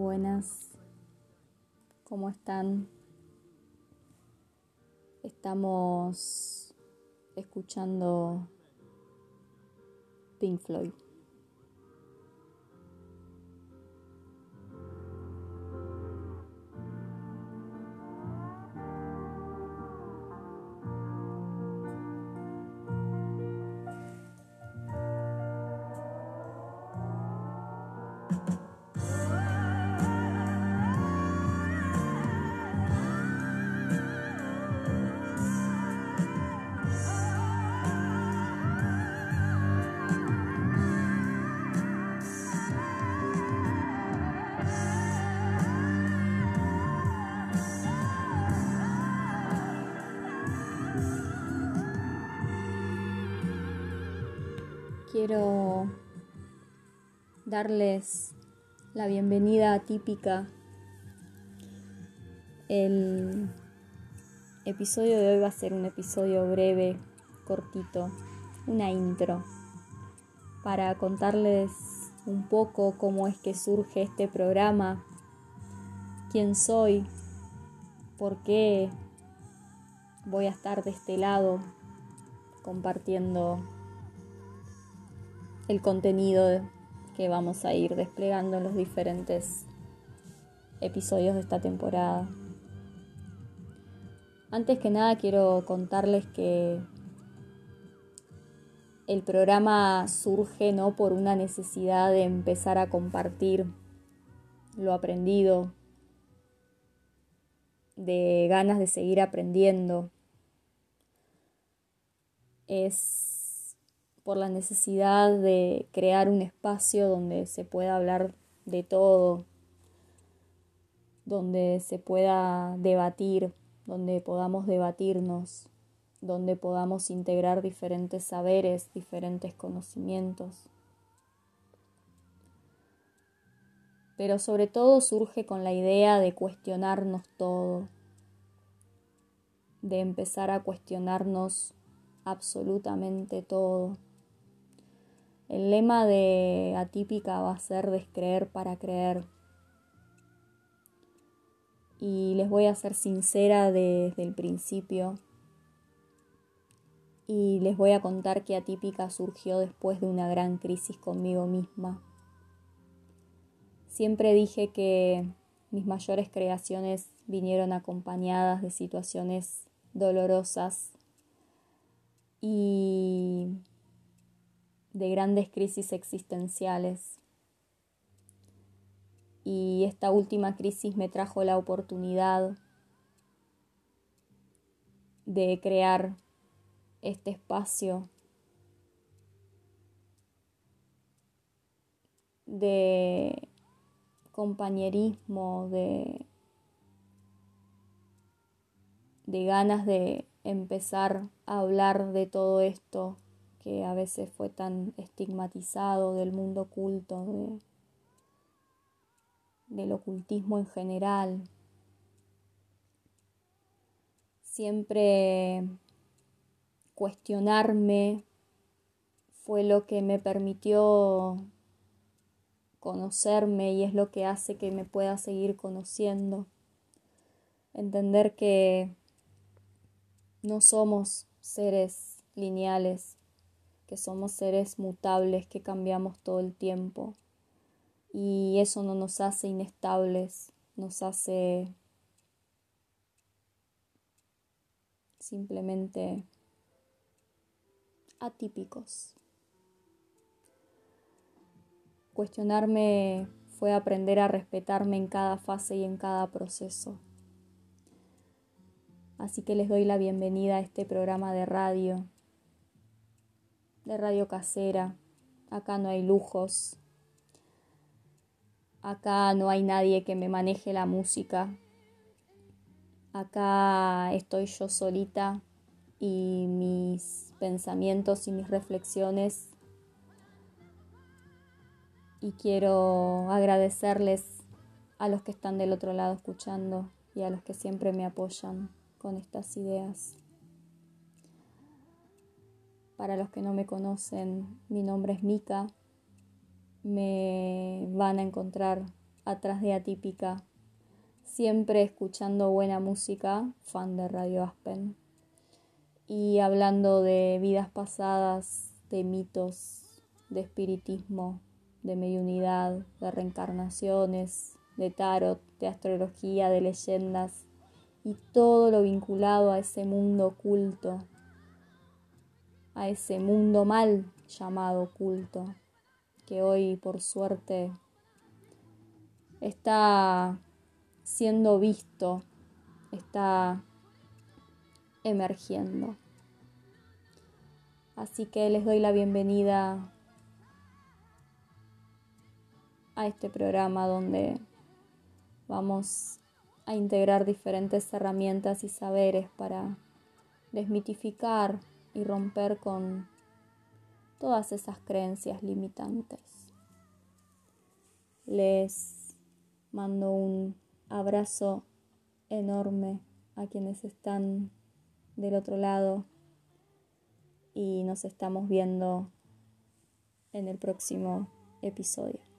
Buenas, ¿cómo están? Estamos escuchando Pink Floyd. Quiero darles la bienvenida típica. El episodio de hoy va a ser un episodio breve, cortito, una intro, para contarles un poco cómo es que surge este programa, quién soy, por qué voy a estar de este lado compartiendo el contenido que vamos a ir desplegando en los diferentes episodios de esta temporada. Antes que nada quiero contarles que el programa surge no por una necesidad de empezar a compartir lo aprendido, de ganas de seguir aprendiendo. Es por la necesidad de crear un espacio donde se pueda hablar de todo, donde se pueda debatir, donde podamos debatirnos, donde podamos integrar diferentes saberes, diferentes conocimientos. Pero sobre todo surge con la idea de cuestionarnos todo, de empezar a cuestionarnos absolutamente todo. El lema de atípica va a ser descreer para creer. Y les voy a ser sincera desde el principio. Y les voy a contar que atípica surgió después de una gran crisis conmigo misma. Siempre dije que mis mayores creaciones vinieron acompañadas de situaciones dolorosas y de grandes crisis existenciales. Y esta última crisis me trajo la oportunidad de crear este espacio de compañerismo, de, de ganas de empezar a hablar de todo esto que a veces fue tan estigmatizado del mundo oculto, de, del ocultismo en general. Siempre cuestionarme fue lo que me permitió conocerme y es lo que hace que me pueda seguir conociendo. Entender que no somos seres lineales, que somos seres mutables, que cambiamos todo el tiempo. Y eso no nos hace inestables, nos hace simplemente atípicos. Cuestionarme fue aprender a respetarme en cada fase y en cada proceso. Así que les doy la bienvenida a este programa de radio de radio casera. Acá no hay lujos. Acá no hay nadie que me maneje la música. Acá estoy yo solita y mis pensamientos y mis reflexiones. Y quiero agradecerles a los que están del otro lado escuchando y a los que siempre me apoyan con estas ideas. Para los que no me conocen, mi nombre es Mika. Me van a encontrar atrás de Atípica, siempre escuchando buena música, fan de Radio Aspen, y hablando de vidas pasadas, de mitos, de espiritismo, de mediunidad, de reencarnaciones, de tarot, de astrología, de leyendas y todo lo vinculado a ese mundo oculto, a ese mundo mal llamado oculto, que hoy por suerte está siendo visto, está emergiendo. Así que les doy la bienvenida a este programa donde vamos a integrar diferentes herramientas y saberes para desmitificar y romper con todas esas creencias limitantes. Les mando un abrazo enorme a quienes están del otro lado y nos estamos viendo en el próximo episodio.